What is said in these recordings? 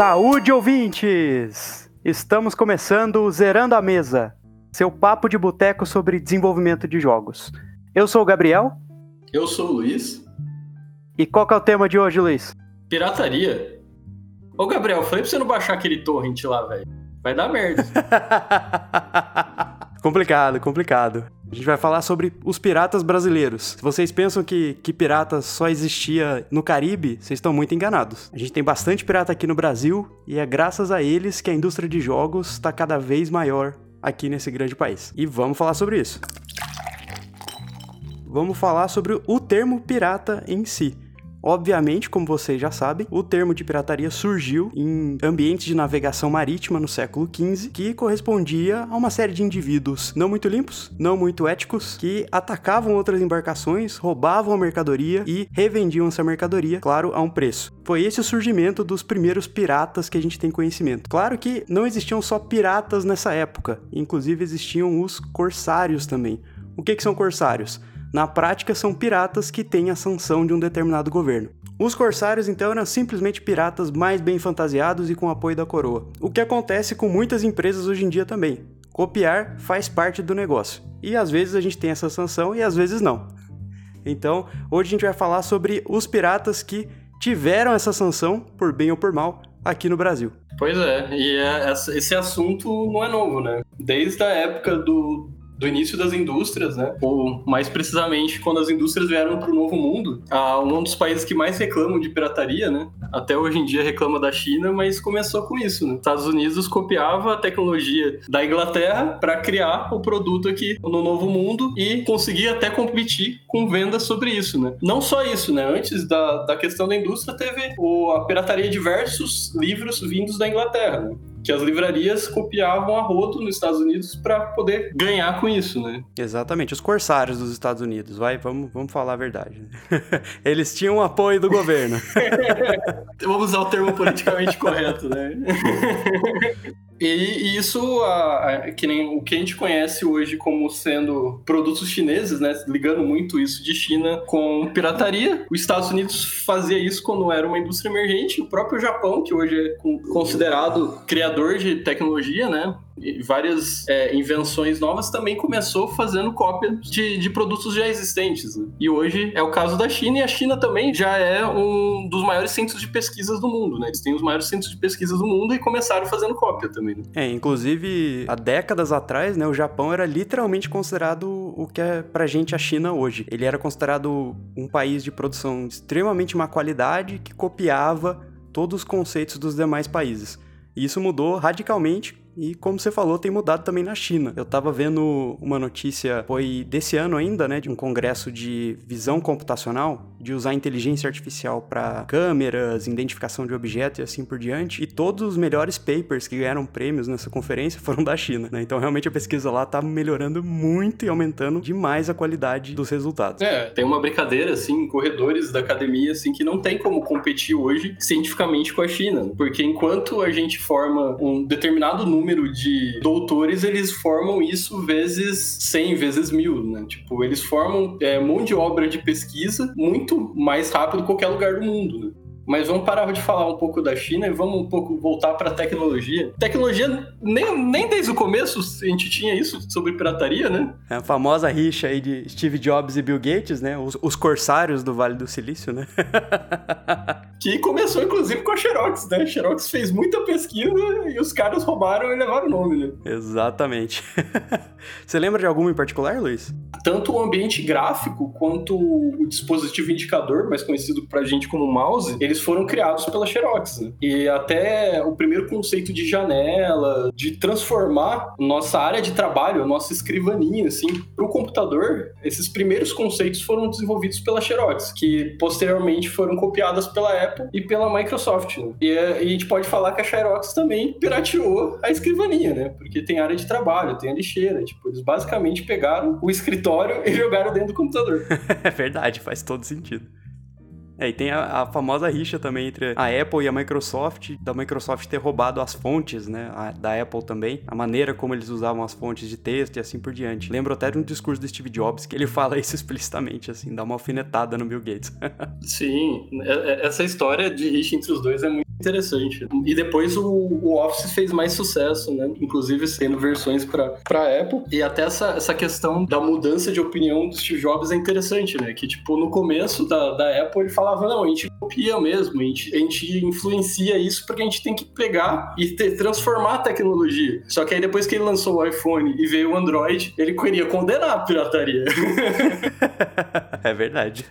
Saúde, ouvintes! Estamos começando o Zerando a Mesa, seu papo de boteco sobre desenvolvimento de jogos. Eu sou o Gabriel. Eu sou o Luiz. E qual que é o tema de hoje, Luiz? Pirataria. Ô, Gabriel, falei pra você não baixar aquele torrent lá, velho. Vai dar merda. complicado, complicado. A gente vai falar sobre os piratas brasileiros. Se vocês pensam que, que pirata só existia no Caribe, vocês estão muito enganados. A gente tem bastante pirata aqui no Brasil e é graças a eles que a indústria de jogos está cada vez maior aqui nesse grande país. E vamos falar sobre isso. Vamos falar sobre o termo pirata em si. Obviamente, como vocês já sabem, o termo de pirataria surgiu em ambientes de navegação marítima no século XV, que correspondia a uma série de indivíduos não muito limpos, não muito éticos, que atacavam outras embarcações, roubavam a mercadoria e revendiam essa mercadoria, claro, a um preço. Foi esse o surgimento dos primeiros piratas que a gente tem conhecimento. Claro que não existiam só piratas nessa época, inclusive existiam os corsários também. O que, que são corsários? Na prática, são piratas que têm a sanção de um determinado governo. Os corsários então eram simplesmente piratas mais bem fantasiados e com apoio da coroa. O que acontece com muitas empresas hoje em dia também. Copiar faz parte do negócio. E às vezes a gente tem essa sanção e às vezes não. Então, hoje a gente vai falar sobre os piratas que tiveram essa sanção, por bem ou por mal, aqui no Brasil. Pois é, e é, esse assunto não é novo, né? Desde a época do, do início das indústrias, né? Ou mais precisamente quando as indústrias vieram para o Novo Mundo, um dos países que mais reclamam de pirataria, né? Até hoje em dia reclama da China, mas começou com isso, né? Estados Unidos copiava a tecnologia da Inglaterra para criar o produto aqui no Novo Mundo e conseguia até competir com vendas sobre isso, né? Não só isso, né? Antes da, da questão da indústria teve o, a pirataria de diversos livros vindos da Inglaterra, né? Que as livrarias copiavam a rodo nos Estados Unidos para poder ganhar com isso, né? Exatamente, os corsários dos Estados Unidos, vai, vamos, vamos falar a verdade. Eles tinham apoio do governo. vamos usar o termo politicamente correto, né? E, e isso, a, a, que nem o que a gente conhece hoje como sendo produtos chineses, né? Ligando muito isso de China com pirataria. Os Estados Unidos fazia isso quando era uma indústria emergente. O próprio Japão, que hoje é considerado criador de tecnologia, né? várias é, invenções novas, também começou fazendo cópia de, de produtos já existentes. Né? E hoje é o caso da China, e a China também já é um dos maiores centros de pesquisas do mundo, né? Eles têm os maiores centros de pesquisas do mundo e começaram fazendo cópia também. Né? É, inclusive, há décadas atrás, né, o Japão era literalmente considerado o que é pra gente a China hoje. Ele era considerado um país de produção extremamente má qualidade que copiava todos os conceitos dos demais países. E isso mudou radicalmente e como você falou, tem mudado também na China. Eu tava vendo uma notícia, foi desse ano ainda, né, de um congresso de visão computacional, de usar inteligência artificial para câmeras, identificação de objetos e assim por diante. E todos os melhores papers que ganharam prêmios nessa conferência foram da China, né? Então realmente a pesquisa lá tá melhorando muito e aumentando demais a qualidade dos resultados. É, tem uma brincadeira assim, corredores da academia assim que não tem como competir hoje cientificamente com a China, porque enquanto a gente forma um determinado número número de doutores, eles formam isso vezes 100, vezes mil, né? Tipo, eles formam é, mão de obra de pesquisa muito mais rápido que qualquer lugar do mundo, né? Mas vamos parar de falar um pouco da China e vamos um pouco voltar para a tecnologia. Tecnologia, nem, nem desde o começo a gente tinha isso sobre pirataria, né? É a famosa rixa aí de Steve Jobs e Bill Gates, né? Os, os corsários do Vale do Silício, né? que começou inclusive com a Xerox, né? A Xerox fez muita pesquisa e os caras roubaram e levaram o nome, né? Exatamente. Você lembra de alguma em particular, Luiz? Tanto o ambiente gráfico quanto o dispositivo indicador, mais conhecido pra gente como mouse, eles foram criados pela Xerox. Né? E até o primeiro conceito de janela, de transformar nossa área de trabalho, nossa escrivaninha, assim, para o computador, esses primeiros conceitos foram desenvolvidos pela Xerox, que posteriormente foram copiadas pela Apple e pela Microsoft. Né? E, a gente pode falar que a Xerox também pirateou a escrivaninha, né? Porque tem área de trabalho, tem a lixeira. Tipo, eles basicamente pegaram o escritório e jogaram dentro do computador. é verdade, faz todo sentido. É, e tem a, a, famosa rixa também entre a Apple e a Microsoft, da Microsoft ter roubado as fontes, né, a, da Apple também, a maneira como eles usavam as fontes de texto e assim por diante. Lembro até de um discurso do Steve Jobs que ele fala isso explicitamente, assim, dá uma alfinetada no Bill Gates. Sim, é, é, essa história de rixa entre os dois é muito interessante. E depois o, o Office fez mais sucesso, né? Inclusive sendo versões para Apple. E até essa, essa questão da mudança de opinião do Steve Jobs é interessante, né? Que, tipo, no começo da, da Apple ele falava, não, a gente copia mesmo, a gente, a gente influencia isso porque a gente tem que pegar e ter, transformar a tecnologia. Só que aí depois que ele lançou o iPhone e veio o Android, ele queria condenar a pirataria. é verdade.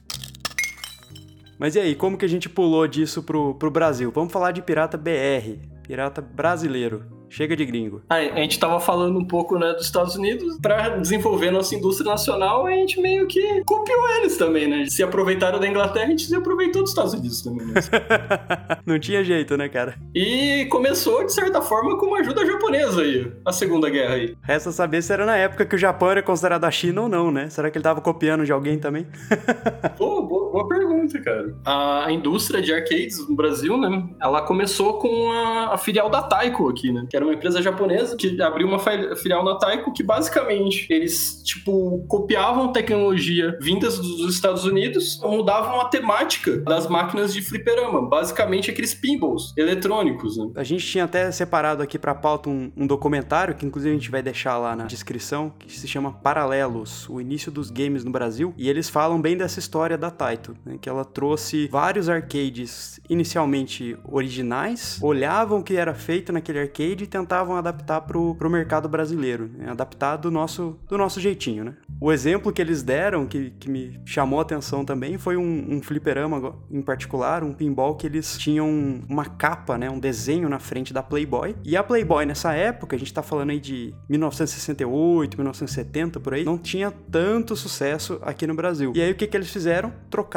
Mas e aí, como que a gente pulou disso pro, pro Brasil? Vamos falar de pirata BR, pirata brasileiro. Chega de gringo. A, gente tava falando um pouco, né, dos Estados Unidos. Para desenvolver nossa indústria nacional, a gente meio que copiou eles também, né? Se aproveitaram da Inglaterra, a gente se aproveitou dos Estados Unidos também. Né? Não tinha jeito, né, cara? E começou, de certa forma, com uma ajuda japonesa aí, a Segunda Guerra aí. Resta saber se era na época que o Japão era considerado a China ou não, né? Será que ele tava copiando de alguém também? Pô, boa, boa, pergunta, cara. A indústria de arcades no Brasil, né, ela começou com a, a filial da Taiko aqui, né? Que era uma empresa japonesa que abriu uma filial na Taiko que basicamente eles, tipo, copiavam tecnologia vindas dos Estados Unidos, mudavam a temática das máquinas de fliperama, basicamente aqueles pinballs eletrônicos, né? A gente tinha até separado aqui para pauta um, um, documentário que inclusive a gente vai deixar lá na descrição, que se chama Paralelos, o início dos games no Brasil, e eles falam bem dessa história da Né, que ela trouxe vários arcades inicialmente originais, olhavam o que era feito naquele arcade e tentavam adaptar pro, pro mercado brasileiro, né? adaptar do nosso, do nosso jeitinho, né? O exemplo que eles deram, que, que me chamou a atenção também, foi um, um fliperama em particular, um pinball que eles tinham uma capa, né, um desenho na frente da Playboy. E a Playboy nessa época, a gente tá falando aí de 1968, 1970 por aí, não tinha tanto sucesso aqui no Brasil. E aí o que que eles fizeram? Trocaram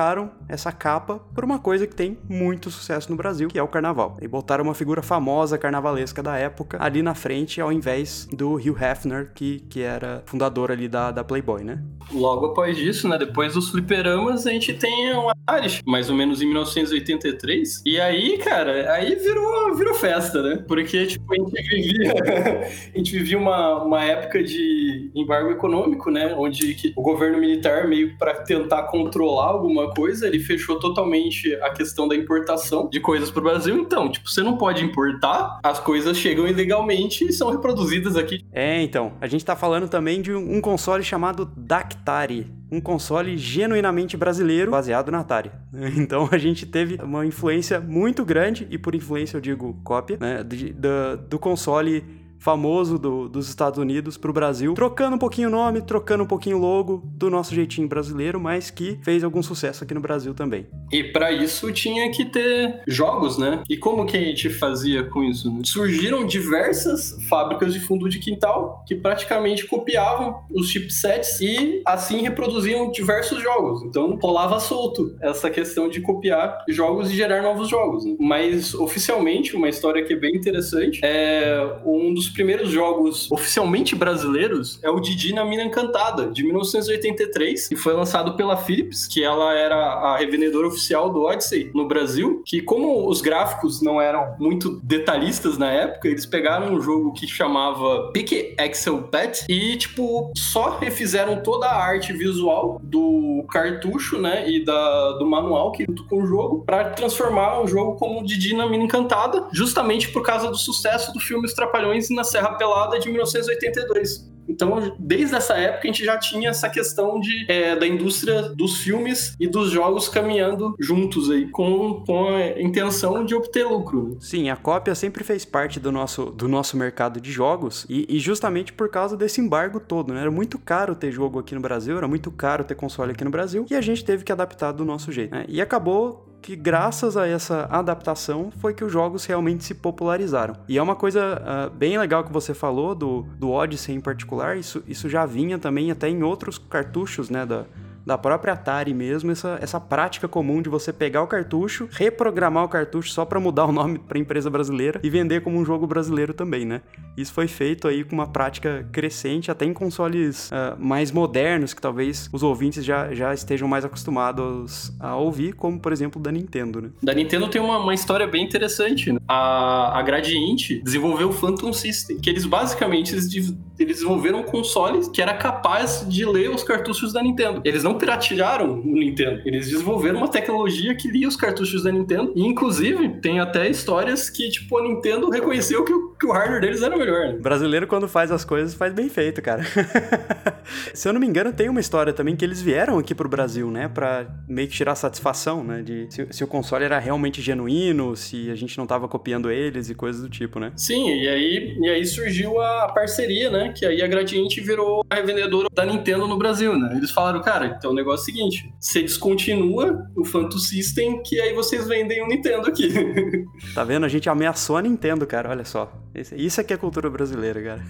essa capa por uma coisa que tem muito sucesso no Brasil, que é o carnaval. E botaram uma figura famosa carnavalesca da época ali na frente, ao invés do Hugh Hefner, que, que era fundador ali da, da Playboy, né? Logo após isso, né, depois dos fliperamas, a gente tem o Atari, mais ou menos em 1983. E aí, cara, aí virou, virou festa, né? Porque, tipo, a gente vivia, a gente vivia uma, uma época de embargo econômico, né? Onde o governo militar, meio para tentar controlar alguma coisa, ele fechou totalmente a questão da importação de coisas pro Brasil. Então, tipo, você não pode importar, as coisas chegam ilegalmente e são reproduzidas aqui. É, então, a gente tá falando também de um console chamado Dactari, um console genuinamente brasileiro baseado na Atari. Então a gente teve uma influência muito grande, e por influência eu digo cópia, né, do, do console famoso do, dos Estados Unidos para o Brasil, trocando um pouquinho o nome, trocando um pouquinho o logo do nosso jeitinho brasileiro, mas que fez algum sucesso aqui no Brasil também. E para isso tinha que ter jogos, né? E como que a gente fazia com isso? Né? Surgiram diversas fábricas de fundo de quintal que praticamente copiavam os chipsets e assim reproduziam diversos jogos. Então rolava solto essa questão de copiar jogos e gerar novos jogos. Né? Mas oficialmente, uma história que é bem interessante, é um dos primeiros jogos oficialmente brasileiros é o Didi na Mina Encantada, de 1983, e foi lançado pela Philips, que ela era a revendedora oficial do Odyssey no Brasil, que como os gráficos não eram muito detalhistas na época, eles pegaram um jogo que chamava Pick Excel Pet e, tipo, só refizeram toda a arte visual do cartucho, né, e da, do manual que junto com o jogo, para transformar o jogo como Didi na Mina Encantada, justamente por causa do sucesso do filme Os Trapalhões na Serra Pelada de 1982. Então, desde essa época, a gente já tinha essa questão de, é, da indústria dos filmes e dos jogos caminhando juntos aí, com, com a intenção de obter lucro. Sim, a cópia sempre fez parte do nosso, do nosso mercado de jogos e, e justamente por causa desse embargo todo, né? Era muito caro ter jogo aqui no Brasil, era muito caro ter console aqui no Brasil e a gente teve que adaptar do nosso jeito, né? E acabou que graças a essa adaptação foi que os jogos realmente se popularizaram. E é uma coisa uh, bem legal que você falou do, do Odyssey em particular, isso, isso já vinha também até em outros cartuchos, né, da, da própria Atari mesmo, essa, essa prática comum de você pegar o cartucho, reprogramar o cartucho só para mudar o nome para empresa brasileira e vender como um jogo brasileiro também, né? Isso foi feito aí com uma prática crescente, até em consoles uh, mais modernos, que talvez os ouvintes já, já estejam mais acostumados a ouvir, como por exemplo da Nintendo, né? Da Nintendo tem uma, uma história bem interessante. Né? A, a Gradiente desenvolveu o Phantom System, que eles basicamente eles, eles desenvolveram um console que era capaz de ler os cartuchos da Nintendo. Eles não piratearam o Nintendo, eles desenvolveram uma tecnologia que lia os cartuchos da Nintendo. E, inclusive, tem até histórias que, tipo, a Nintendo reconheceu que o, que o hardware deles era melhor. Né? Brasileiro, quando faz as coisas, faz bem feito, cara. Se eu não me engano, tem uma história também que eles vieram aqui pro Brasil, né? Pra meio que tirar satisfação, né? De se, se o console era realmente genuíno, se a gente não tava copiando eles e coisas do tipo, né? Sim, e aí, e aí surgiu a parceria, né? Que aí a Gradiente virou a revendedora da Nintendo no Brasil, né? Eles falaram, cara, então o negócio é o seguinte: você descontinua o Phantom System, que aí vocês vendem o Nintendo aqui. Tá vendo? A gente ameaçou a Nintendo, cara, olha só. Isso aqui é cultura brasileira, cara.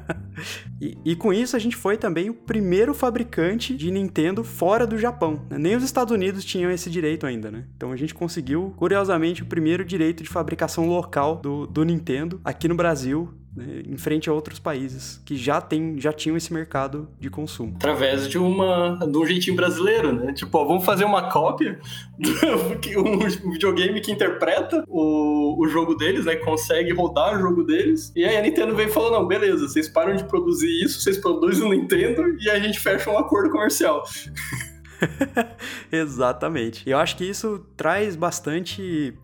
e, e, com isso a gente foi também o primeiro fabricante de Nintendo fora do Japão. Nem os Estados Unidos tinham esse direito ainda, né? Então a gente conseguiu, curiosamente, o primeiro direito de fabricação local do, do Nintendo aqui no Brasil né, em frente a outros países que já, tem, já tinham esse mercado de consumo. Através de, uma, de um jeitinho brasileiro, né? Tipo, ó, vamos fazer uma cópia de um videogame que interpreta o, o jogo deles, né? Consegue rodar o jogo deles. E aí a Nintendo veio e falou: não, beleza, vocês param de produzir isso, vocês produzem o Nintendo e a gente fecha um acordo comercial. Exatamente. Eu acho que isso traz bastante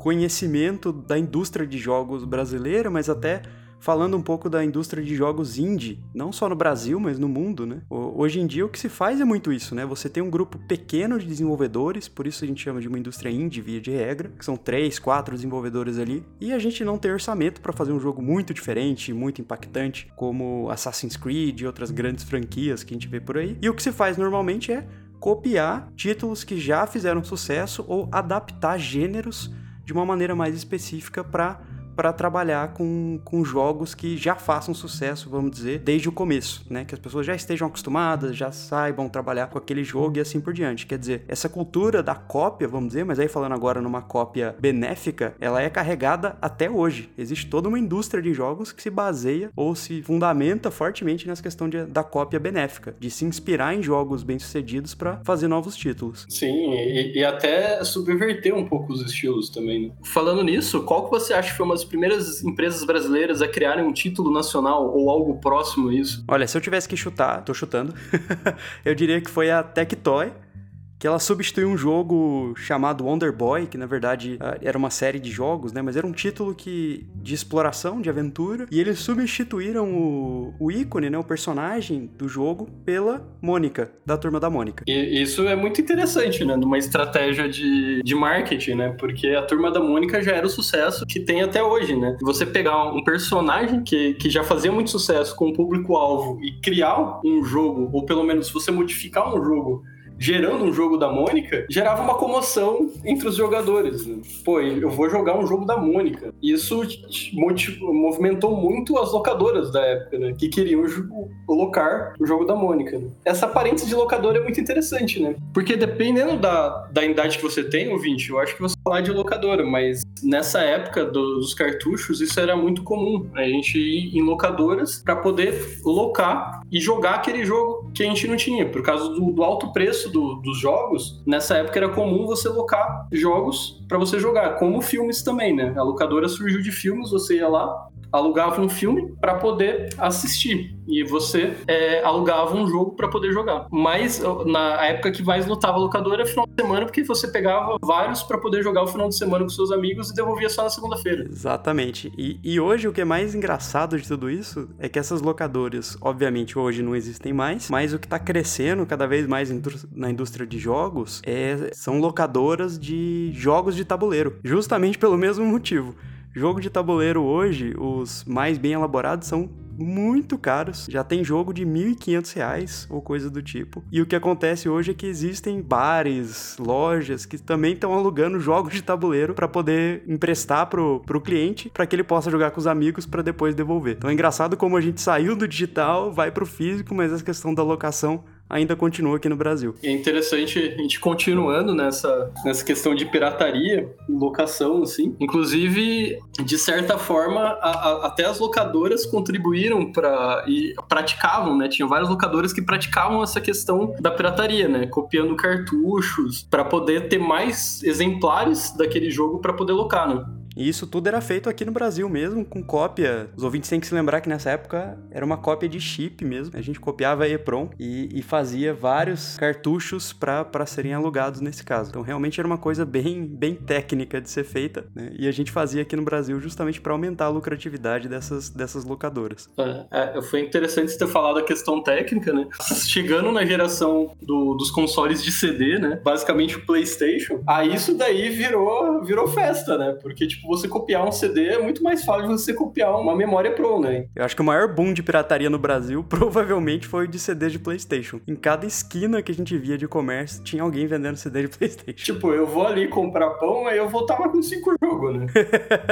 conhecimento da indústria de jogos brasileira, mas até falando um pouco da indústria de jogos indie, não só no Brasil, mas no mundo, né? Hoje em dia o que se faz é muito isso, né? Você tem um grupo pequeno de desenvolvedores, por isso a gente chama de uma indústria indie via de regra, que são três, quatro desenvolvedores ali, e a gente não tem orçamento para fazer um jogo muito diferente, muito impactante, como Assassin's Creed e outras grandes franquias que a gente vê por aí. E o que se faz normalmente é copiar títulos que já fizeram sucesso ou adaptar gêneros de uma maneira mais específica para para trabalhar com, com jogos que já façam sucesso, vamos dizer, desde o começo, né? Que as pessoas já estejam acostumadas, já saibam trabalhar com aquele jogo e assim por diante. Quer dizer, essa cultura da cópia, vamos dizer, mas aí falando agora numa cópia benéfica, ela é carregada até hoje. Existe toda uma indústria de jogos que se baseia ou se fundamenta fortemente nessa questão de, da cópia benéfica, de se inspirar em jogos bem-sucedidos para fazer novos títulos. Sim, e, e, até subverter um pouco os estilos também. Né? Falando nisso, qual que você acha que foi uma das primeiras empresas brasileiras a criarem um título nacional ou algo próximo a isso? Olha, se eu tivesse que chutar, tô chutando, eu diria que foi a Tectoy que ela substituiu um jogo chamado Wonder Boy, que na verdade ah, era uma série de jogos, né? Mas era um título que de exploração, de aventura, e eles substituíram o, o ícone, né? O personagem do jogo pela Mônica, da turma da Mônica. E isso é muito interessante, né? Numa estratégia de, de marketing, né? Porque a turma da Mônica já era o sucesso que tem até hoje, né? Você pegar um personagem que, que já fazia muito sucesso com o público-alvo e criar um jogo, ou pelo menos você modificar um jogo gerando um jogo da Mônica, gerava uma comoção entre os jogadores. Né? Pô, eu vou jogar um jogo da Mônica. Isso movimentou muito as locadoras da época, né? Que queriam locar o jogo da Mônica. Né? Essa aparência de locadora é muito interessante, né? Porque dependendo da, da idade que você tem, ouvinte, eu acho que você falar de locadora, mas nessa época dos cartuchos, isso era muito comum. A gente ir em locadoras para poder locar e jogar aquele jogo que a gente não tinha. Por causa do, do alto preço do, dos jogos, nessa época era comum você locar jogos para você jogar, como filmes também, né? A locadora surgiu de filmes, você ia lá, alugava um filme para poder assistir e você é, alugava um jogo para poder jogar. Mas na época que mais lotava a locadora era final de semana, porque você pegava vários para poder jogar o final de semana com seus amigos e devolvia só na segunda-feira. Exatamente. E, e hoje o que é mais engraçado de tudo isso é que essas locadoras, obviamente, hoje não existem mais, mas o que está crescendo cada vez mais na indústria de jogos é, são locadoras de jogos de tabuleiro, justamente pelo mesmo motivo. Jogo de tabuleiro hoje, os mais bem elaborados são muito caros. Já tem jogo de R$ 1.500 ou coisa do tipo. E o que acontece hoje é que existem bares, lojas que também estão alugando jogos de tabuleiro para poder emprestar pro, pro cliente para que ele possa jogar com os amigos para depois devolver. Então é engraçado como a gente saiu do digital, vai pro físico, mas essa questão da locação ainda continua aqui no Brasil. É interessante a gente continuando nessa, nessa questão de pirataria, locação, assim. Inclusive, de certa forma, a, a, até as locadoras contribuíram para e praticavam, né? Tinham várias locadoras que praticavam essa questão da pirataria, né? Copiando cartuchos para poder ter mais exemplares daquele jogo para poder locar, né? E isso tudo era feito aqui no Brasil mesmo, com cópia. Os ouvintes têm que se lembrar que nessa época era uma cópia de chip mesmo. A gente copiava EPROM e, e fazia vários cartuchos para serem alugados nesse caso. Então realmente era uma coisa bem, bem técnica de ser feita, né? E a gente fazia aqui no Brasil justamente para aumentar a lucratividade dessas, dessas locadoras. É, é, foi interessante ter falado a questão técnica, né? Chegando na geração do, dos consoles de CD, né? Basicamente o PlayStation, aí isso daí virou, virou festa, né? Porque, tipo, você copiar um CD é muito mais fácil de você copiar uma memória Pro, né? Eu acho que o maior boom de pirataria no Brasil provavelmente foi de CD de PlayStation. Em cada esquina que a gente via de comércio, tinha alguém vendendo CD de PlayStation. Tipo, eu vou ali comprar pão, aí eu voltava com cinco jogos, né?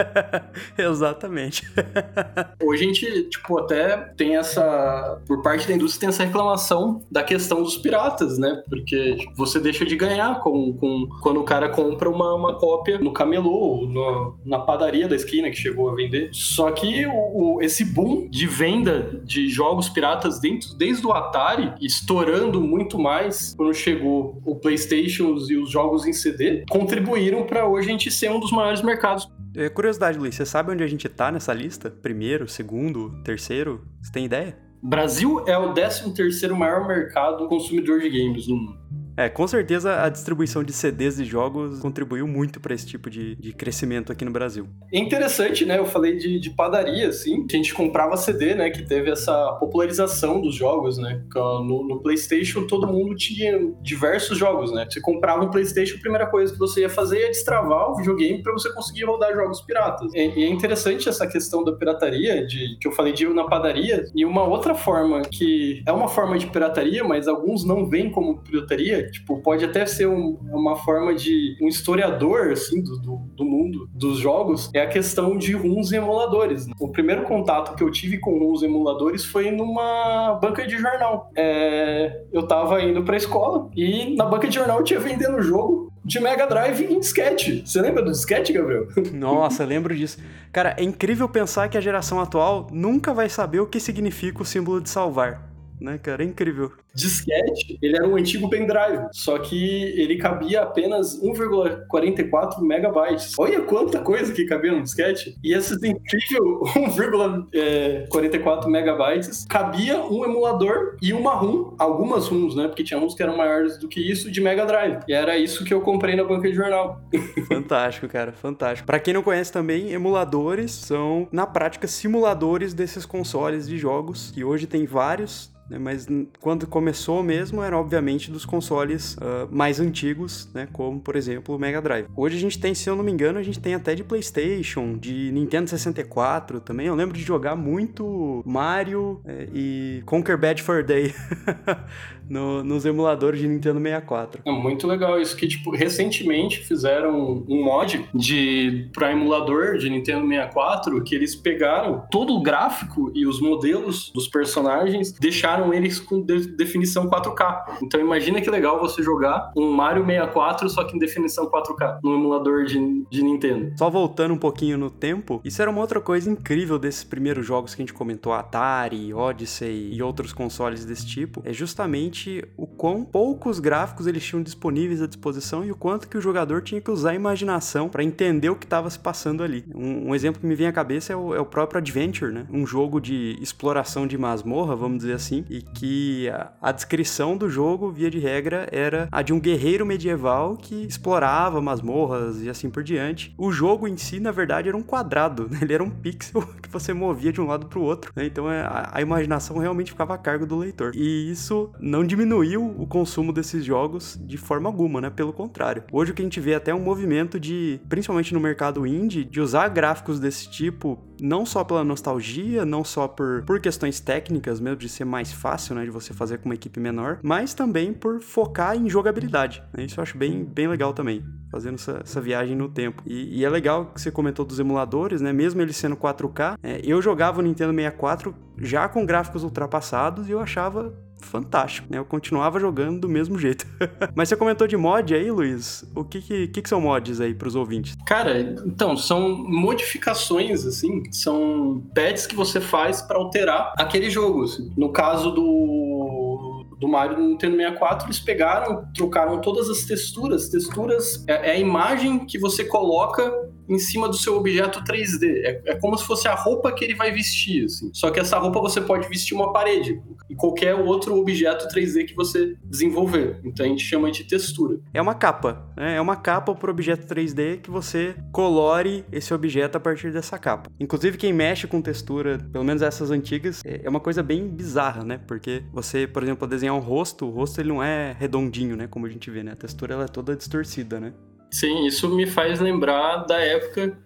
Exatamente. Hoje a gente, tipo, até tem essa. Por parte da indústria, tem essa reclamação da questão dos piratas, né? Porque tipo, você deixa de ganhar com, com, quando o cara compra uma, uma cópia no camelô, no, na padaria da esquina que chegou a vender. Só que o, o, esse boom de venda de jogos piratas dentro, desde o Atari, estourando muito mais quando chegou o PlayStation e os jogos em CD, contribuíram para hoje a gente ser um dos maiores mercados é, curiosidade, Luiz, você sabe onde a gente tá nessa lista? Primeiro, segundo, terceiro? Você tem ideia? Brasil é o 13 terceiro maior mercado consumidor de games no mundo. É, com certeza a distribuição de CDs de jogos contribuiu muito para esse tipo de, de crescimento aqui no Brasil. É interessante, né? Eu falei de, de padaria, assim, a gente comprava CD, né? Que teve essa popularização dos jogos, né? No, no, PlayStation todo mundo tinha diversos jogos, né? Você comprava um PlayStation, a primeira coisa que você ia fazer é destravar o videogame para você conseguir rodar jogos piratas. E, e, é interessante essa questão da pirataria, de que eu falei de ir na padaria, e uma outra forma que é uma forma de pirataria, mas alguns não veem como pirataria, Tipo, pode até ser um, uma forma de um historiador, assim, do, do, do, mundo dos jogos, é a questão de runs emuladores. Né? O primeiro contato que eu tive com runs emuladores foi numa banca de jornal. É, eu tava indo pra escola e na banca de jornal eu tinha vendendo jogo de Mega Drive em disquete. Você lembra do disquete, Gabriel? Nossa, lembro disso. Cara, é incrível pensar que a geração atual nunca vai saber o que significa o símbolo de salvar né, cara? É incrível. Disquete, ele era um antigo pendrive, só que ele cabia apenas 1,44 megabytes. Olha quanta coisa que cabia no disquete. E esse incrível 1,44 megabytes cabia um emulador e uma ROM, algumas ROMs, né? Porque tinha uns que eram maiores do que isso de Mega Drive. E era isso que eu comprei na banca de jornal. Fantástico, cara, fantástico. Para quem não conhece também, emuladores são na prática simuladores desses consoles de jogos, que hoje tem vários né? Mas quando começou mesmo, era obviamente dos consoles uh, mais antigos, né? Como, por exemplo, o Mega Drive. Hoje a gente tem, se eu não me engano, a gente tem até de PlayStation, de Nintendo 64 também. Eu lembro de jogar muito Mario é, e Conquer Bad for Day. no, nos emuladores de Nintendo 64. É muito legal isso que, tipo, recentemente fizeram um mod de para emulador de Nintendo 64 que eles pegaram todo o gráfico e os modelos dos personagens, deixaram eles com de definição 4K. Então imagina que legal você jogar um Mario 64 só que em definição 4K no emulador de, de Nintendo. Só voltando um pouquinho no tempo, isso era uma outra coisa incrível desses primeiros jogos que a gente comentou, Atari, Odyssey e outros consoles desse tipo, é justamente o quão poucos gráficos eles tinham disponíveis à disposição e o quanto que o jogador tinha que usar a imaginação para entender o que estava se passando ali. Um, um, exemplo que me vem à cabeça é o, é o, próprio Adventure, né? Um jogo de exploração de masmorra, vamos dizer assim, e que a descrição do jogo, via de regra, era a de um guerreiro medieval que explorava masmorras e assim por diante. O jogo em si, na verdade, era um quadrado, né? ele era um pixel que você movia de um lado para o outro, né? Então é, a, imaginação realmente ficava a cargo do leitor. E isso não diminuiu o consumo desses jogos de forma alguma, né? Pelo contrário. Hoje o que a gente vê é até um movimento de, principalmente no mercado indie, de usar gráficos desse tipo, não só pela nostalgia, não só por, por questões técnicas mesmo, de ser mais fácil, né? De você fazer com uma equipe menor, mas também por focar em jogabilidade. Né? Isso eu acho bem, bem legal também fazendo essa, essa, viagem no tempo. E, e, é legal que você comentou dos emuladores, né? Mesmo ele sendo 4K, é, eu jogava o Nintendo 64 já com gráficos ultrapassados e eu achava fantástico, né? Eu continuava jogando do mesmo jeito. Mas você comentou de mod aí, Luiz? O que que, que, que são mods aí para os ouvintes? Cara, então, são modificações, assim, são pads que você faz para alterar aquele jogo. Assim. No caso do do Mario no Nintendo 64, eles pegaram, trocaram todas as texturas. Texturas é, é a imagem que você coloca em cima do seu objeto 3D. É, é como se fosse a roupa que ele vai vestir, assim. Só que essa roupa você pode vestir uma parede e qualquer outro objeto 3D que você desenvolver. Então a gente chama de textura. É uma capa, né? É uma capa para objeto 3D que você colore esse objeto a partir dessa capa. Inclusive quem mexe com textura, pelo menos essas antigas, é, é uma coisa bem bizarra, né? Porque você, por exemplo, desenhar um rosto, o rosto ele não é redondinho, né? Como a gente vê, né? A textura ela é toda distorcida, né? Sim, isso me faz lembrar da época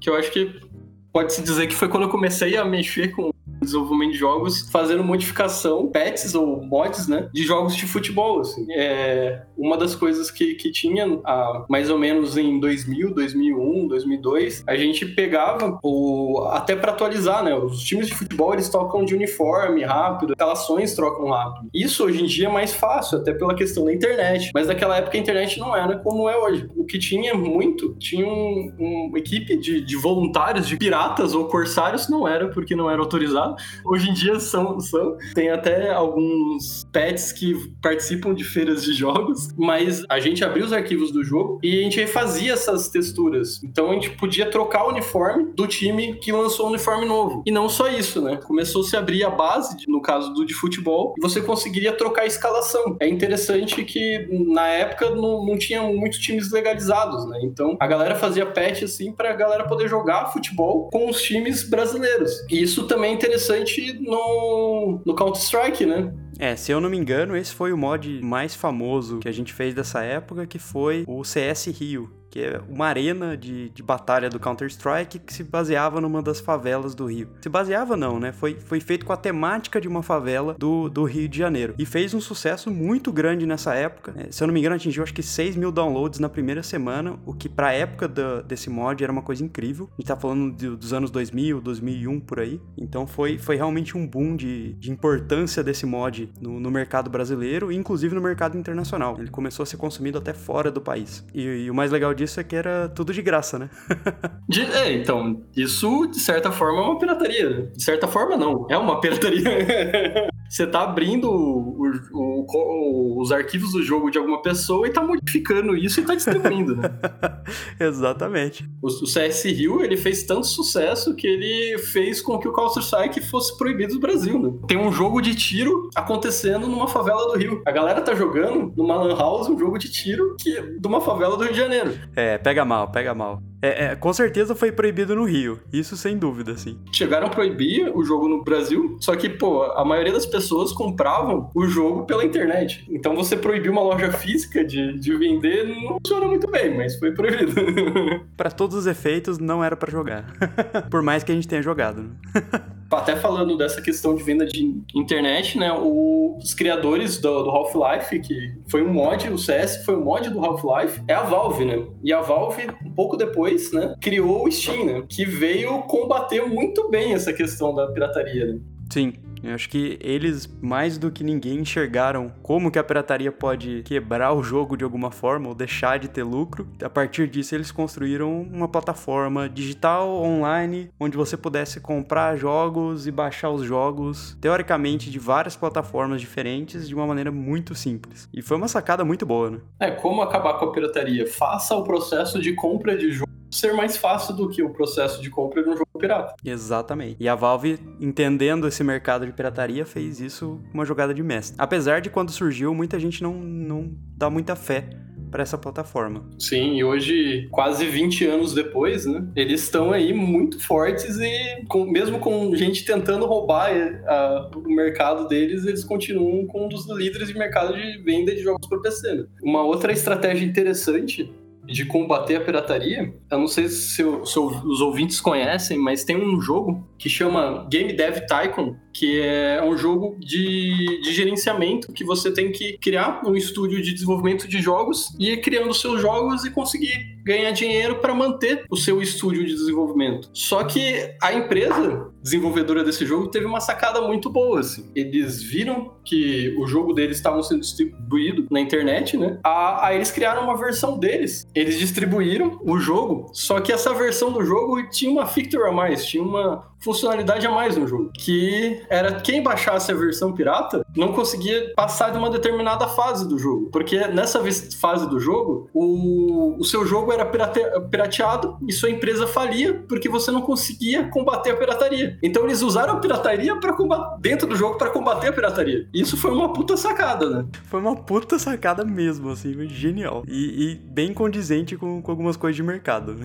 que eu acho que pode-se dizer que foi quando eu comecei a mexer com desenvolvimento de jogos fazendo modificação, patches ou mods, né, de jogos de futebol, assim. É uma das coisas que, que tinha a, mais ou menos em 2000, 2001, 2002, a gente pegava o até para atualizar, né, os times de futebol eles tocam de uniforme rápido, escalações trocam rápido. Isso hoje em dia é mais fácil, até pela questão da internet, mas naquela época a internet não era como é hoje. O que tinha muito, tinha um, uma equipe de, de voluntários, de piratas ou corsários, não era porque não era autorizado Hoje em dia são, são. Tem até alguns pets que participam de feiras de jogos, mas a gente abria os arquivos do jogo e a gente refazia essas texturas. Então a gente podia trocar o uniforme do time que lançou o uniforme novo. E não só isso, né? Começou a se abrir a base, no caso do de futebol, e você conseguiria trocar a escalação. É interessante que na época não, não tinha muitos times legalizados, né? Então a galera fazia patch assim pra galera poder jogar futebol com os times brasileiros. E isso também é interessante interessante no, no Counter-Strike, né? É, se eu não me engano, esse foi o mod mais famoso que a gente fez dessa época, que foi o CS Rio que é uma arena de, de batalha do Counter-Strike que se baseava numa das favelas do Rio. Se baseava não, né? Foi, foi feito com a temática de uma favela do, do Rio de Janeiro. E fez um sucesso muito grande nessa época. É, se eu não me engano, atingiu acho que 6 mil downloads na primeira semana, o que pra época do, desse mod era uma coisa incrível. A gente tá falando de, dos anos 2000, 2001, por aí. Então foi, foi realmente um boom de, de importância desse mod no, no mercado brasileiro inclusive no mercado internacional. Ele começou a ser consumido até fora do país. E, e o mais legal disso é que era tudo de graça, né? de, é, então, isso de certa forma é uma pirataria. De certa forma, não. É uma pirataria. Você tá abrindo o, o, o, os arquivos do jogo de alguma pessoa e tá modificando isso e tá distribuindo, né? Exatamente. O, CS Rio, ele fez tanto sucesso que ele fez com que o Counter-Strike fosse proibido no Brasil, né? Tem um jogo de tiro acontecendo numa favela do Rio. A galera tá jogando numa lan house um jogo de tiro que de uma favela do Rio de Janeiro. É, pega mal, pega mal. É, é, com certeza foi proibido no Rio. Isso sem dúvida, sim. Chegaram a proibir o jogo no Brasil, só que, pô, a maioria das pessoas compravam o jogo pela internet. Então você proibir uma loja física de, de vender não funciona muito bem, mas foi proibido. para todos os efeitos, não era para jogar. Por mais que a gente tenha jogado. Né? Até falando dessa questão de venda de internet, né? Os criadores do, do Half-Life, que foi um mod, o CS foi um mod do Half-Life, é a Valve, né? E a Valve, um pouco depois, né, criou o Steam, né? Que veio combater muito bem essa questão da pirataria, né? Sim, eu acho que eles, mais do que ninguém, enxergaram como que a pirataria pode quebrar o jogo de alguma forma ou deixar de ter lucro. A partir disso, eles construíram uma plataforma digital online onde você pudesse comprar jogos e baixar os jogos, teoricamente, de várias plataformas diferentes de uma maneira muito simples. E foi uma sacada muito boa, né? É, como acabar com a pirataria? Faça o processo de compra de jogo ser mais fácil do que o processo de compra de um jogo pirata. Exatamente. E a Valve, entendendo esse mercado de pirataria, fez isso uma jogada de mestre. Apesar de quando surgiu, muita gente não, não dá muita fé para essa plataforma. Sim, e hoje, quase 20 anos depois, né, eles estão aí muito fortes e com, mesmo com gente tentando roubar a, o mercado deles, eles continuam com um dos líderes de mercado de venda de jogos para PC. Né? Uma outra estratégia interessante de combater a pirataria. Eu não sei se, eu, se os ouvintes conhecem, mas tem um jogo que chama Game Dev Tycoon, que é um jogo de, de gerenciamento que você tem que criar um estúdio de desenvolvimento de jogos e ir criando seus jogos e conseguir ganhar dinheiro para manter o seu estúdio de desenvolvimento. Só que a empresa desenvolvedora desse jogo teve uma sacada muito boa. Assim. Eles viram que o jogo deles estava sendo distribuído na internet, né? Aí eles criaram uma versão deles. Eles distribuíram o jogo, só que essa versão do jogo tinha uma feature a mais, tinha uma, funcionalidade a mais no jogo, que era quem baixasse a versão pirata não conseguia passar de uma determinada fase do jogo, porque nessa fase do jogo, o, o seu jogo era pirate, pirateado e sua empresa falia porque você não conseguia combater a pirataria. Então eles usaram a pirataria para dentro do jogo para combater a pirataria. Isso foi uma puta sacada, né? Foi uma puta sacada mesmo, assim, genial. E, e bem condizente com, com algumas coisas de mercado.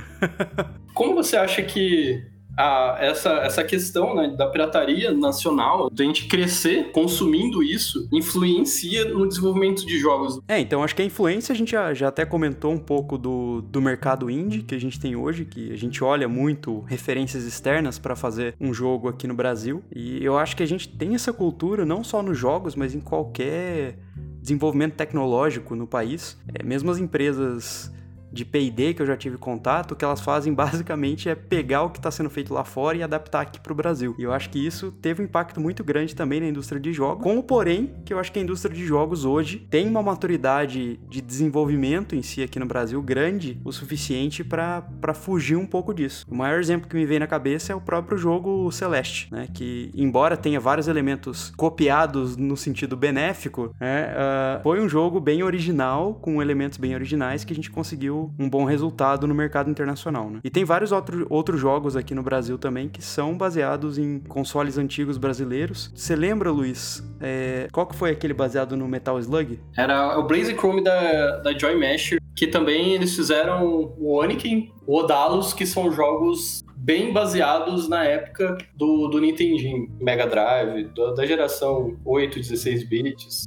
Como você acha que a, essa, essa questão né, da pirataria nacional, da gente crescer consumindo isso, influencia no desenvolvimento de jogos. É, então acho que a influência a gente já, já até comentou um pouco do, do mercado indie que a gente tem hoje, que a gente olha muito referências externas para fazer um jogo aqui no Brasil. E eu acho que a gente tem essa cultura não só nos jogos, mas em qualquer desenvolvimento tecnológico no país. É, mesmo as empresas de P&D que eu já tive contato, o que elas fazem basicamente é pegar o que está sendo feito lá fora e adaptar aqui para o Brasil. E eu acho que isso teve um impacto muito grande também na indústria de jogos, com o porém que eu acho que a indústria de jogos hoje tem uma maturidade de desenvolvimento em si aqui no Brasil grande o suficiente para fugir um pouco disso. O maior exemplo que me vem na cabeça é o próprio jogo Celeste, né, que embora tenha vários elementos copiados no sentido benéfico, né, uh, foi um jogo bem original, com elementos bem originais que a gente conseguiu um bom resultado no mercado internacional. Né? E tem vários outro, outros jogos aqui no Brasil também que são baseados em consoles antigos brasileiros. Você lembra, Luiz, é, qual que foi aquele baseado no Metal Slug? Era o Blaze Chrome da, da Joy Mesh, que também eles fizeram o Oniken, o Odalus, que são jogos bem baseados na época do, do Nintendo Mega Drive, da geração 8, 16 bits.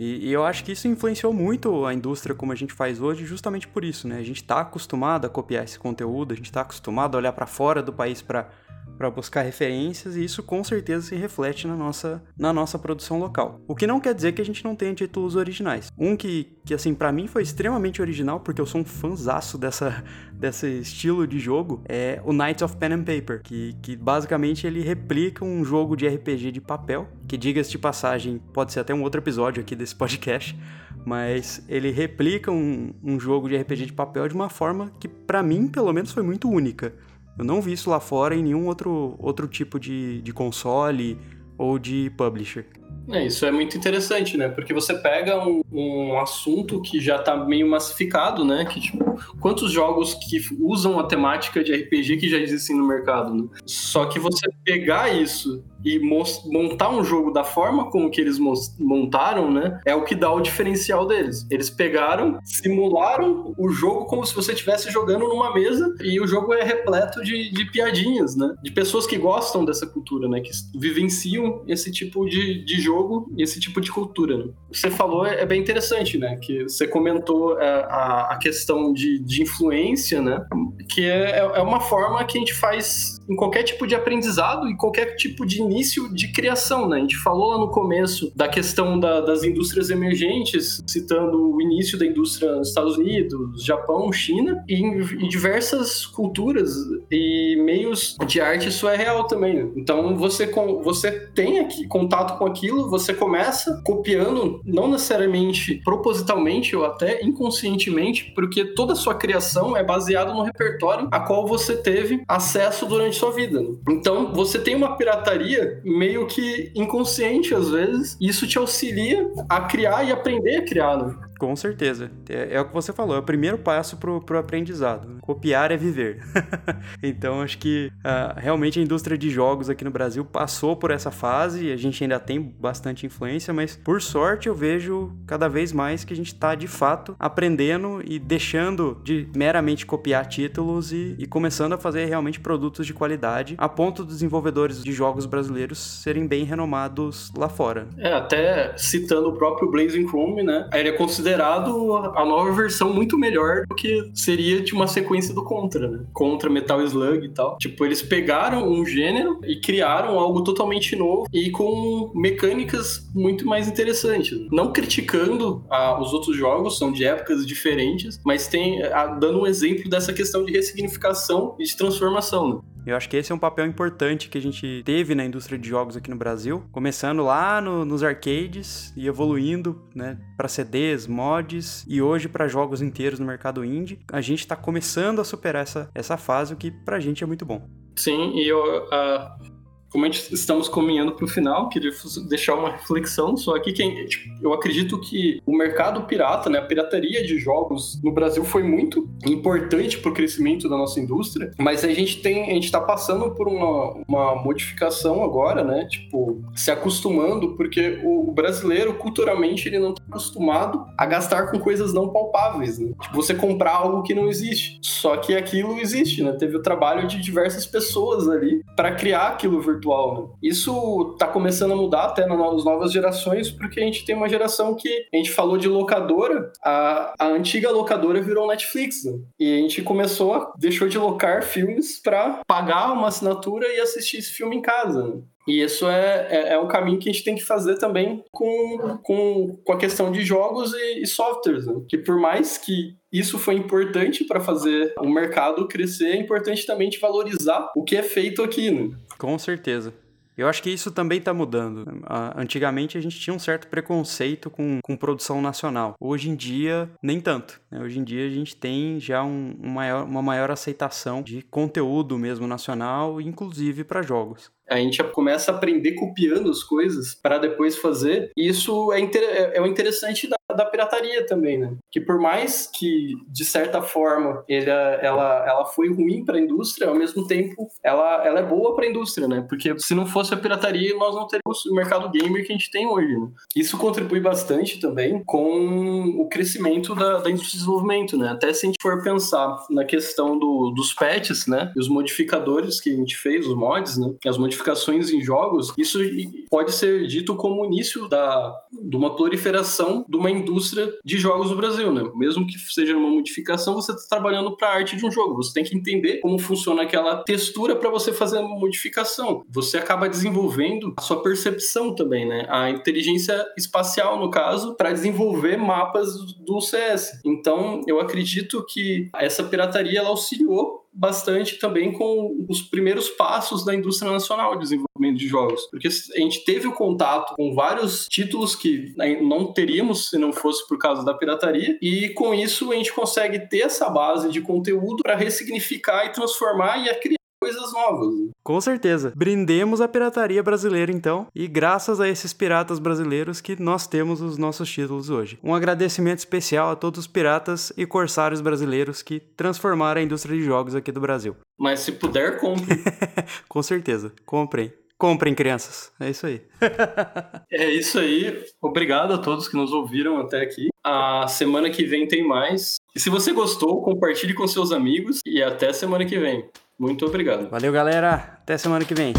E, e, eu acho que isso influenciou muito a indústria como a gente faz hoje, justamente por isso, né? A gente está acostumado a copiar esse conteúdo, a gente está acostumado a olhar para fora do país para para buscar referências e isso com certeza se reflete na nossa, na nossa produção local. O que não quer dizer que a gente não tenha títulos originais. Um que, que assim, para mim foi extremamente original, porque eu sou um fanzaço dessa, desse estilo de jogo, é o Knights of Pen and Paper, que, que basicamente ele replica um jogo de RPG de papel, que diga-se de passagem, pode ser até um outro episódio aqui desse podcast, mas ele replica um, um jogo de RPG de papel de uma forma que, para mim, pelo menos, foi muito única. Eu não vi isso lá fora em nenhum outro, outro tipo de, de console ou de publisher. É, isso é muito interessante, né? Porque você pega um, um assunto que já tá meio massificado, né? Que, tipo, quantos jogos que usam a temática de RPG que já existem no mercado, né? Só que você pegar isso e montar um jogo da forma como que eles montaram, né, é o que dá o diferencial deles. Eles pegaram, simularam o jogo como se você estivesse jogando numa mesa e o jogo é repleto de, de piadinhas, né, de pessoas que gostam dessa cultura, né, que vivenciam esse tipo de, de jogo e esse tipo de cultura. Né. Você falou é, é bem interessante, né, que você comentou é, a, a questão de, de influência, né, que é, é uma forma que a gente faz em qualquer tipo de aprendizado e qualquer tipo de início de criação, né? A gente falou lá no começo da questão da, das indústrias emergentes, citando o início da indústria nos Estados Unidos, Japão, China, e em, em diversas culturas e meios de arte isso é real também. Então você, com, você tem aqui contato com aquilo, você começa copiando, não necessariamente propositalmente ou até inconscientemente, porque toda a sua criação é baseada no repertório a qual você teve acesso durante sua vida. Então, você tem uma pirataria meio que inconsciente às vezes, e isso te auxilia a criar e aprender a criar, né? Com certeza. É, é, o que você falou, é o primeiro passo pro, pro aprendizado. Copiar é viver. então, acho que uh, realmente a indústria de jogos aqui no Brasil passou por essa fase, a gente ainda tem bastante influência, mas por sorte eu vejo cada vez mais que a gente está de fato aprendendo e deixando de meramente copiar títulos e, e começando a fazer realmente produtos de qualidade, a ponto dos desenvolvedores de jogos brasileiros serem bem renomados lá fora. É, até citando o próprio Blazing Chrome, né? Ele é considerado considerado a nova versão muito melhor do que seria de uma sequência do Contra, né? Contra Metal Slug e tal. Tipo, eles pegaram um gênero e criaram algo totalmente novo e com mecânicas muito mais interessantes. Não criticando ah, os outros jogos, são de épocas diferentes, mas tem ah, dando um exemplo dessa questão de ressignificação e de transformação. Né? Eu acho que esse é um papel importante que a gente teve na indústria de jogos aqui no Brasil, começando lá no, nos arcades e evoluindo, né, para CDs, mods e hoje para jogos inteiros no mercado indie. A gente está começando a superar essa, essa fase, o que pra gente é muito bom. Sim, e eu, uh, como a gente estamos caminhando para o final, queria deixar uma reflexão só aqui que tipo, eu acredito que o mercado pirata, né, a pirataria de jogos no Brasil foi muito importante para o crescimento da nossa indústria, mas a gente tem, a gente está passando por uma, uma modificação agora, né, tipo se acostumando porque o brasileiro culturalmente ele não está acostumado a gastar com coisas não palpáveis, né? tipo você comprar algo que não existe, só que aquilo existe, né? Teve o trabalho de diversas pessoas ali para criar aquilo virtual virtual. Né? Isso está começando a mudar até nas novas gerações, porque a gente tem uma geração que a gente falou de locadora, a, a antiga locadora virou Netflix, né? e a gente começou a deixou de locar filmes para pagar uma assinatura e assistir esse filme em casa. Né? E isso é, é, é, um caminho que a gente tem que fazer também com, com, com a questão de jogos e, e softwares. Né? Que por mais que isso foi importante para fazer o mercado crescer, é importante também valorizar o que é feito aqui. Né? Com certeza. Eu acho que isso também está mudando. Antigamente a gente tinha um certo preconceito com, com produção nacional. Hoje em dia, nem tanto. Né? Hoje em dia a gente tem já um, um maior, uma maior aceitação de conteúdo mesmo nacional, inclusive para jogos. A gente começa a aprender copiando as coisas para depois fazer. E isso é, inter... é, é o interessante da, da pirataria também, né? Que por mais que, de certa forma, ele, ela, ela foi ruim para a indústria, ao mesmo tempo ela, ela é boa para a indústria, né? Porque se não fosse a pirataria, nós não teríamos o mercado gamer que a gente tem hoje. Né? Isso contribui bastante também com o crescimento da, da indústria de desenvolvimento, né? Até se a gente for pensar na questão do, dos patches, né? E os modificadores que a gente fez, os mods, né? As modificações em jogos, isso pode ser dito como o início da, de uma proliferação de uma indústria de jogos no Brasil, né? Mesmo que seja uma modificação, você está trabalhando para a arte de um jogo. Você tem que entender como funciona aquela textura para você fazer uma modificação. Você acaba desenvolvendo a sua percepção também, né? A inteligência espacial, no caso, para desenvolver mapas do CS. Então, eu acredito que essa pirataria ela auxiliou bastante também com os primeiros passos da indústria nacional de desenvolvimento de jogos, porque a gente teve o contato com vários títulos que não teríamos se não fosse por causa da pirataria, e com isso a gente consegue ter essa base de conteúdo para ressignificar e transformar e criar coisas novas. Com certeza. Brindemos a pirataria brasileira, então, e graças a esses piratas brasileiros que nós temos os nossos títulos hoje. Um agradecimento especial a todos os piratas e corsários brasileiros que transformaram a indústria de jogos aqui do Brasil. Mas se puder, compre. Com certeza. Comprem. Comprem, crianças. É isso aí. é isso aí. Obrigado a todos que nos ouviram até aqui. A semana que vem tem mais. E se você gostou, compartilhe com seus amigos e até semana que vem. Muito obrigado. Valeu, galera. Até semana que vem.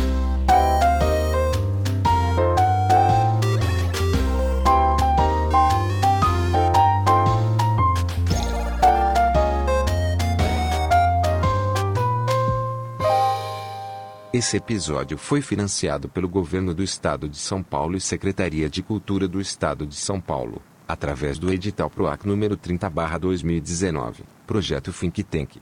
Esse episódio foi financiado pelo Governo do Estado de São Paulo e Secretaria de Cultura do Estado de São Paulo, através do edital PROAC número 30/2019, projeto Think Tank.